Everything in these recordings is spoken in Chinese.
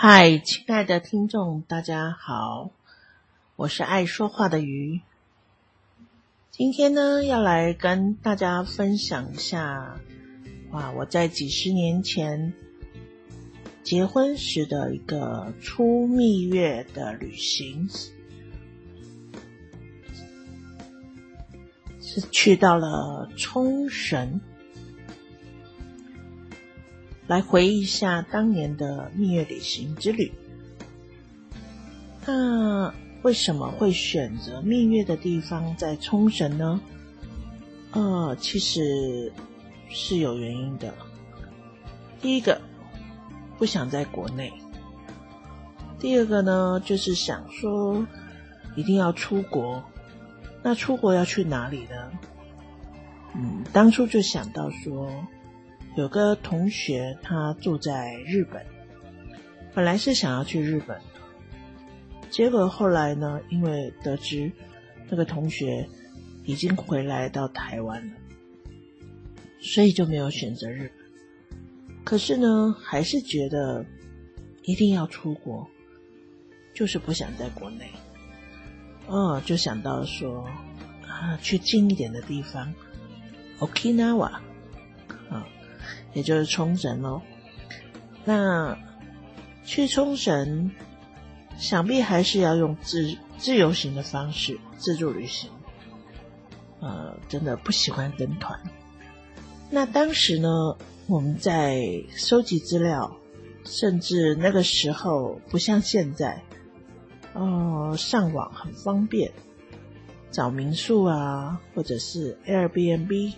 嗨，亲爱的听众，大家好，我是爱说话的鱼。今天呢，要来跟大家分享一下，哇，我在几十年前结婚时的一个出蜜月的旅行，是去到了冲绳。来回忆一下当年的蜜月旅行之旅。那为什么会选择蜜月的地方在冲绳呢？呃，其实是有原因的。第一个，不想在国内；第二个呢，就是想说一定要出国。那出国要去哪里呢？嗯，当初就想到说。有个同学，他住在日本，本来是想要去日本的，结果后来呢，因为得知那个同学已经回来到台湾了，所以就没有选择日本。可是呢，还是觉得一定要出国，就是不想在国内。哦，就想到说啊，去近一点的地方，Okinawa。也就是冲绳喽，那去冲绳，想必还是要用自自由行的方式，自助旅行。呃，真的不喜欢跟团。那当时呢，我们在收集资料，甚至那个时候不像现在，哦，上网很方便，找民宿啊，或者是 Airbnb。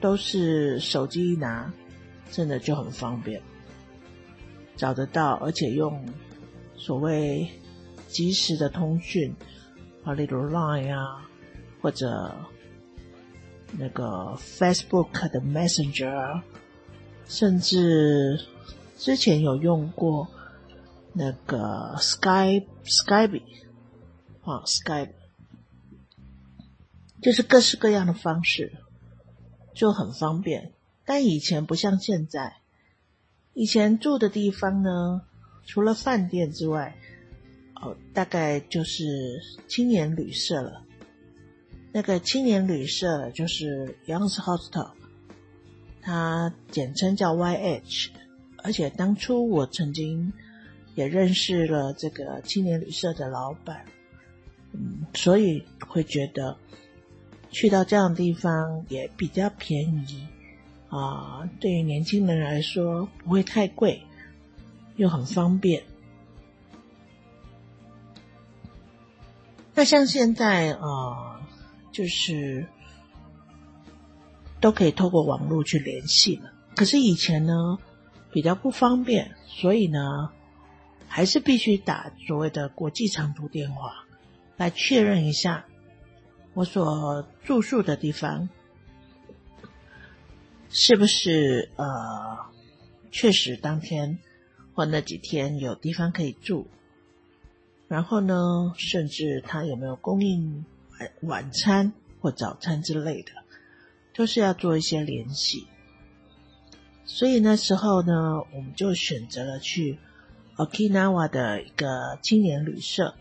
都是手机一拿，真的就很方便，找得到，而且用所谓即时的通讯啊，例如 Line 啊，或者那个 Facebook 的 Messenger，甚至之前有用过那个 Skype Skype 啊 Skype，就是各式各样的方式。就很方便，但以前不像现在。以前住的地方呢，除了饭店之外，哦，大概就是青年旅社了。那个青年旅社就是 Young's Hostel，它简称叫 YH。而且当初我曾经也认识了这个青年旅社的老板，嗯，所以会觉得。去到这样的地方也比较便宜啊，对于年轻人来说不会太贵，又很方便。那像现在啊，就是都可以透过网络去联系了。可是以前呢比较不方便，所以呢还是必须打所谓的国际长途电话来确认一下。我所住宿的地方是不是呃，确实当天或那几天有地方可以住？然后呢，甚至他有没有供应晚晚餐或早餐之类的，都是要做一些联系。所以那时候呢，我们就选择了去 Okinawa 的一个青年旅社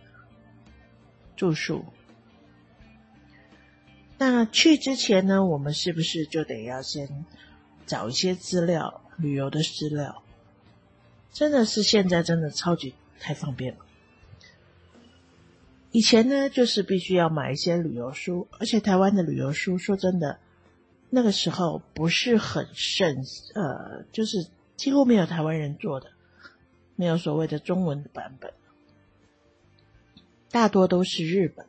住宿。那去之前呢，我们是不是就得要先找一些资料，旅游的资料？真的是现在真的超级太方便了。以前呢，就是必须要买一些旅游书，而且台湾的旅游书，说真的，那个时候不是很盛，呃，就是几乎没有台湾人做的，没有所谓的中文版本，大多都是日本。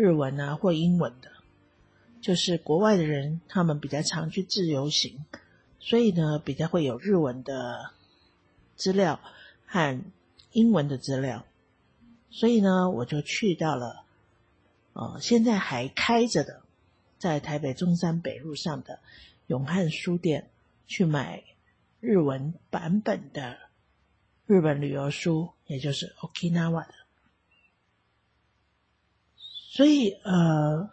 日文啊，或英文的，就是国外的人，他们比较常去自由行，所以呢，比较会有日文的资料和英文的资料，所以呢，我就去到了，呃，现在还开着的，在台北中山北路上的永汉书店去买日文版本的日本旅游书，也就是 Okinawa 的。所以，呃，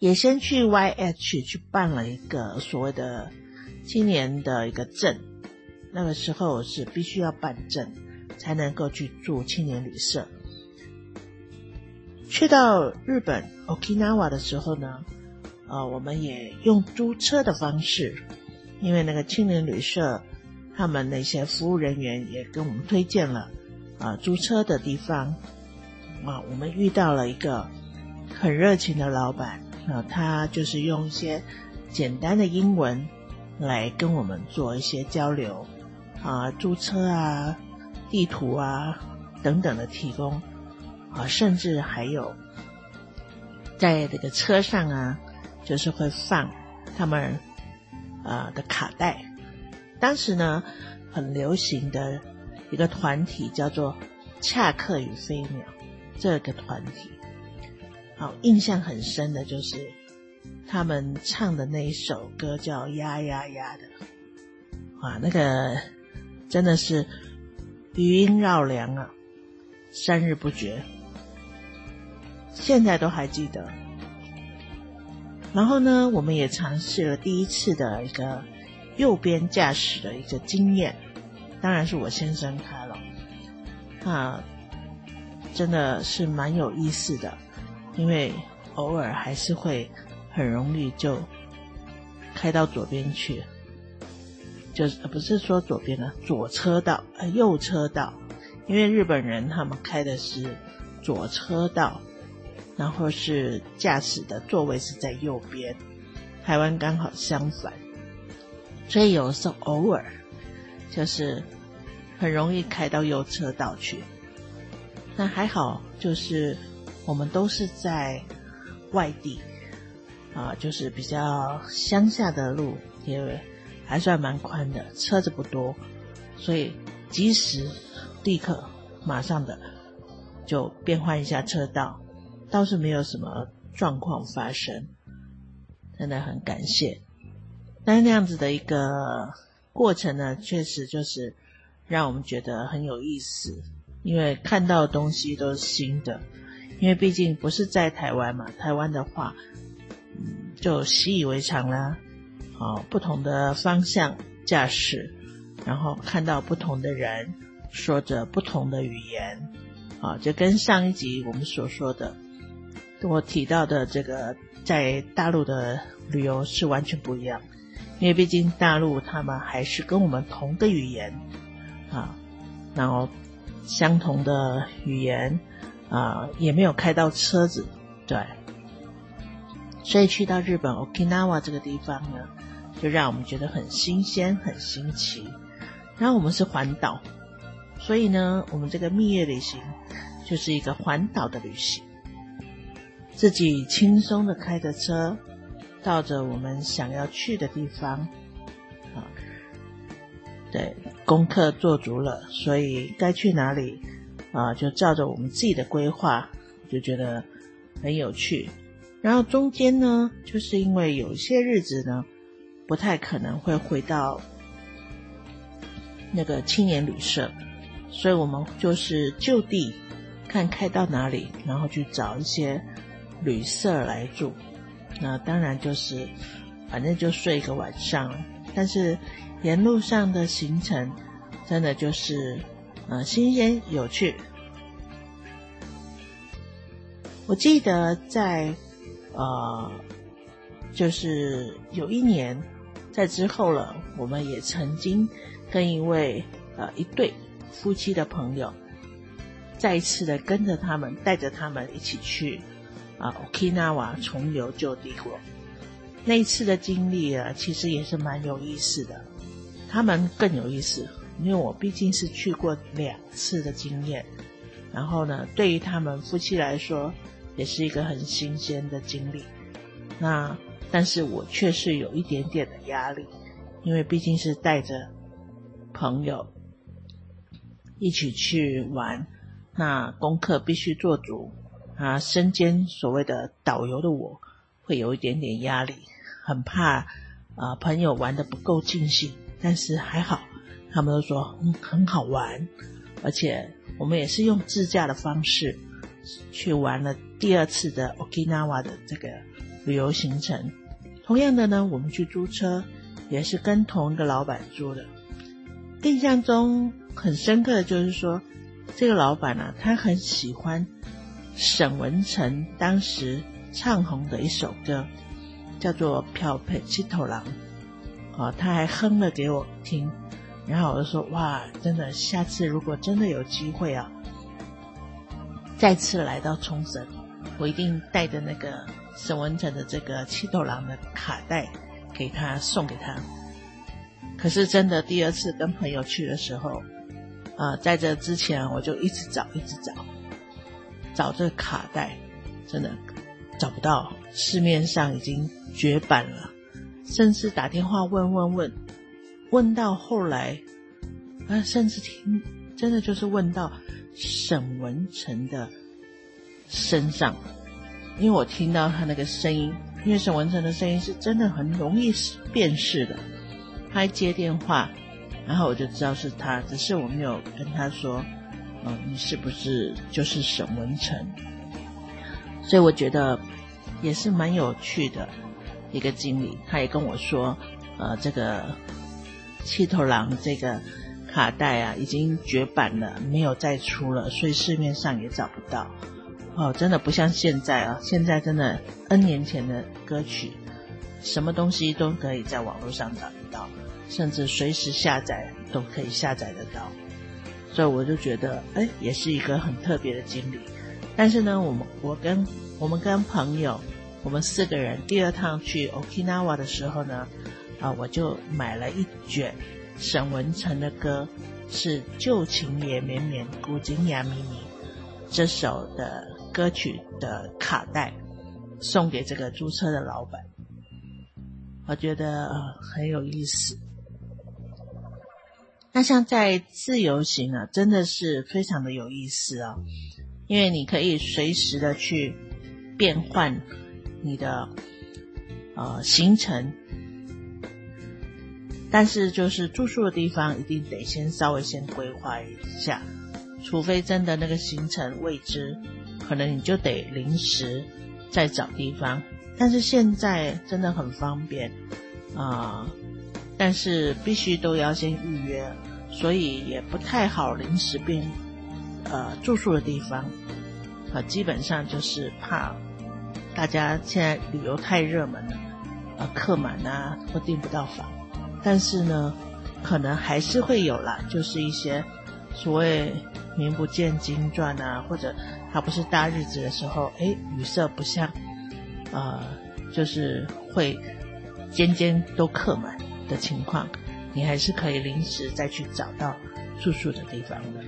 也先去 YH 去办了一个所谓的青年的一个证，那个时候是必须要办证才能够去住青年旅社。去到日本 Okinawa 的时候呢，呃，我们也用租车的方式，因为那个青年旅社他们那些服务人员也跟我们推荐了啊租车的地方啊，我们遇到了一个很热情的老板啊，他就是用一些简单的英文来跟我们做一些交流。啊，租车啊，地图啊等等的提供啊，甚至还有在这个车上啊，就是会放他们啊的卡带。当时呢，很流行的一个团体叫做“恰克与飞鸟”这个团体，好，印象很深的就是他们唱的那一首歌叫“呀呀呀”的，啊，那个。真的是余音绕梁啊，三日不绝，现在都还记得。然后呢，我们也尝试了第一次的一个右边驾驶的一个经验，当然是我先生开了，啊，真的是蛮有意思的，因为偶尔还是会很容易就开到左边去。就是不是说左边的左车道，呃，右车道，因为日本人他们开的是左车道，然后是驾驶的座位是在右边，台湾刚好相反，所以有时候偶尔就是很容易开到右车道去。那还好，就是我们都是在外地啊，就是比较乡下的路，因为。还算蛮宽的，车子不多，所以及时、立刻、马上的就变换一下车道，倒是没有什么状况发生，真的很感谢。但是那样子的一个过程呢，确实就是让我们觉得很有意思，因为看到的东西都是新的，因为毕竟不是在台湾嘛，台湾的话，嗯，就习以为常啦。啊，不同的方向驾驶，然后看到不同的人说着不同的语言，啊，就跟上一集我们所说的，我提到的这个在大陆的旅游是完全不一样，因为毕竟大陆他们还是跟我们同个语言，啊，然后相同的语言，啊，也没有开到车子，对，所以去到日本 Okinawa 这个地方呢。就让我们觉得很新鲜、很新奇。然后我们是环岛，所以呢，我们这个蜜月旅行就是一个环岛的旅行，自己轻松的开着车，到着我们想要去的地方。啊，对，功课做足了，所以该去哪里啊，就照着我们自己的规划，就觉得很有趣。然后中间呢，就是因为有一些日子呢。不太可能会回到那个青年旅社，所以我们就是就地看开到哪里，然后去找一些旅社来住。那当然就是反正就睡一个晚上，但是沿路上的行程真的就是呃新鲜有趣。我记得在呃就是有一年。在之后了，我们也曾经跟一位呃一对夫妻的朋友，再一次的跟着他们，带着他们一起去啊 Okinawa 重游旧帝国。那一次的经历啊，其实也是蛮有意思的。他们更有意思，因为我毕竟是去过两次的经验，然后呢，对于他们夫妻来说，也是一个很新鲜的经历。那。但是我却是有一点点的压力，因为毕竟是带着朋友一起去玩，那功课必须做足啊。身兼所谓的导游的我，会有一点点压力，很怕啊朋友玩的不够尽兴。但是还好，他们都说嗯很好玩，而且我们也是用自驾的方式去玩了第二次的 Okinawa 的这个。旅游行程，同样的呢，我们去租车也是跟同一个老板租的。印象中很深刻的就是说，这个老板呢，他很喜欢沈文成当时唱红的一首歌，叫做《漂配七头狼》，哦，他还哼了给我听，然后我就说哇，真的，下次如果真的有机会啊，再次来到冲绳，我一定带着那个沈文成的这个七头狼的卡带给他送给他。可是真的，第二次跟朋友去的时候，啊，在这之前我就一直找，一直找，找这卡带，真的找不到，市面上已经绝版了，甚至打电话问问问，问到后来，啊，甚至听，真的就是问到沈文成的身上，因为我听到他那个声音，因为沈文成的声音是真的很容易辨识的。他接电话，然后我就知道是他，只是我没有跟他说，嗯，你是不是就是沈文成？所以我觉得也是蛮有趣的一个经历。他也跟我说，呃，这个七头狼这个卡带啊，已经绝版了，没有再出了，所以市面上也找不到。哦，真的不像现在啊，现在真的 N 年前的歌曲，什么东西都可以在网络上找得到。甚至随时下载都可以下载得到，所以我就觉得，哎，也是一个很特别的经历。但是呢，我们我跟我们跟朋友，我们四个人第二趟去 Okinawa 的时候呢，啊，我就买了一卷沈文成的歌，是《旧情也绵绵，古今也迷迷》这首的歌曲的卡带，送给这个租车的老板，我觉得很有意思。那像在自由行啊，真的是非常的有意思啊，因为你可以随时的去变换你的呃行程，但是就是住宿的地方一定得先稍微先规划一下，除非真的那个行程未知，可能你就得临时再找地方。但是现在真的很方便啊。但是必须都要先预约，所以也不太好临时变呃住宿的地方，啊基本上就是怕大家现在旅游太热门了，呃客满啊或订不到房。但是呢，可能还是会有啦，就是一些所谓名不见经传啊，或者它不是大日子的时候，哎旅社不像，呃就是会间间都客满。的情况，你还是可以临时再去找到住宿的地方的。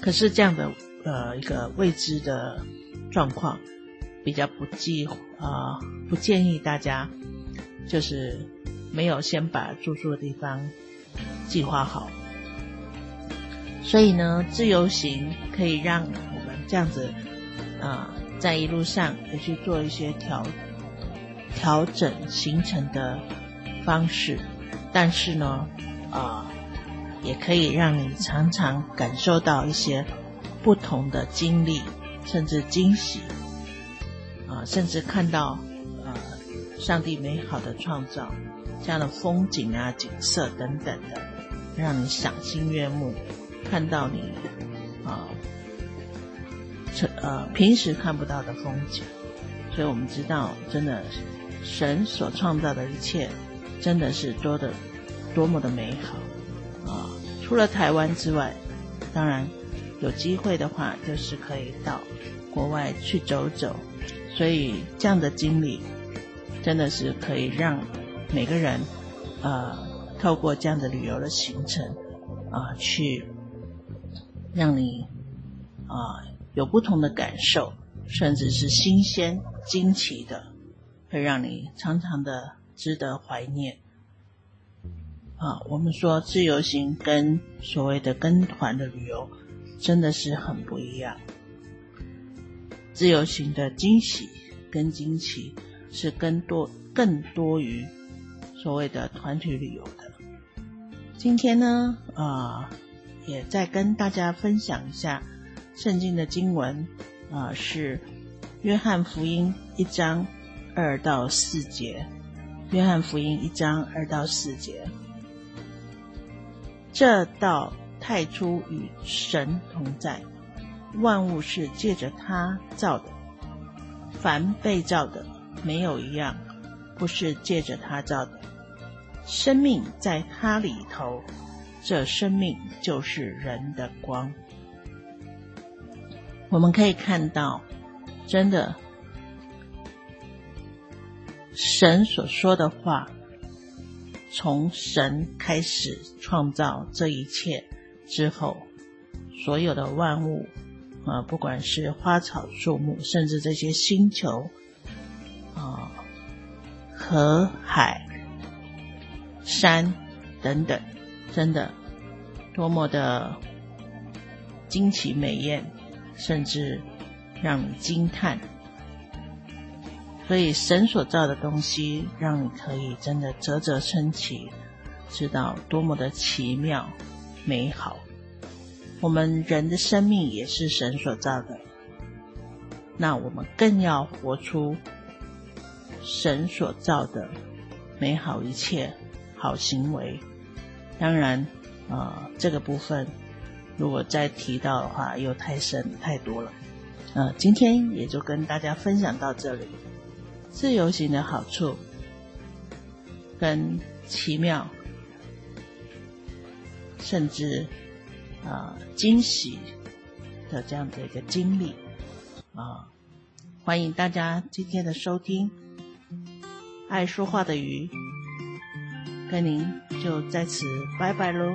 可是这样的呃一个未知的状况，比较不计啊不建议大家，就是没有先把住宿的地方计划好。所以呢，自由行可以让我们这样子啊在一路上也去做一些调调整行程的方式。但是呢，啊，也可以让你常常感受到一些不同的经历，甚至惊喜，啊，甚至看到呃上帝美好的创造，这样的风景啊、景色等等的，让你赏心悦目，看到你啊，这呃平时看不到的风景。所以我们知道，真的神所创造的一切。真的是多的多么的美好啊！除了台湾之外，当然有机会的话，就是可以到国外去走走。所以这样的经历真的是可以让每个人呃透过这样的旅游的行程啊，去让你啊有不同的感受，甚至是新鲜惊奇的，会让你常常的。值得怀念啊！我们说自由行跟所谓的跟团的旅游真的是很不一样。自由行的惊喜跟惊奇是更多更多于所谓的团体旅游的。今天呢，啊，也再跟大家分享一下圣经的经文啊，是约翰福音一章二到四节。约翰福音一章二到四节，这道太初与神同在，万物是借着他造的，凡被造的，没有一样不是借着他造的。生命在他里头，这生命就是人的光。我们可以看到，真的，神所说的话。从神开始创造这一切之后，所有的万物啊，不管是花草树木，甚至这些星球啊、河海、山等等，真的多么的惊奇美艳，甚至让你惊叹。所以，神所造的东西，让你可以真的啧啧称奇，知道多么的奇妙、美好。我们人的生命也是神所造的，那我们更要活出神所造的美好一切好行为。当然，啊，这个部分如果再提到的话，又太深太多了。呃，今天也就跟大家分享到这里。自由行的好处，跟奇妙，甚至啊惊喜的这样的一个经历啊，欢迎大家今天的收听。爱说话的鱼，那您就在此拜拜喽。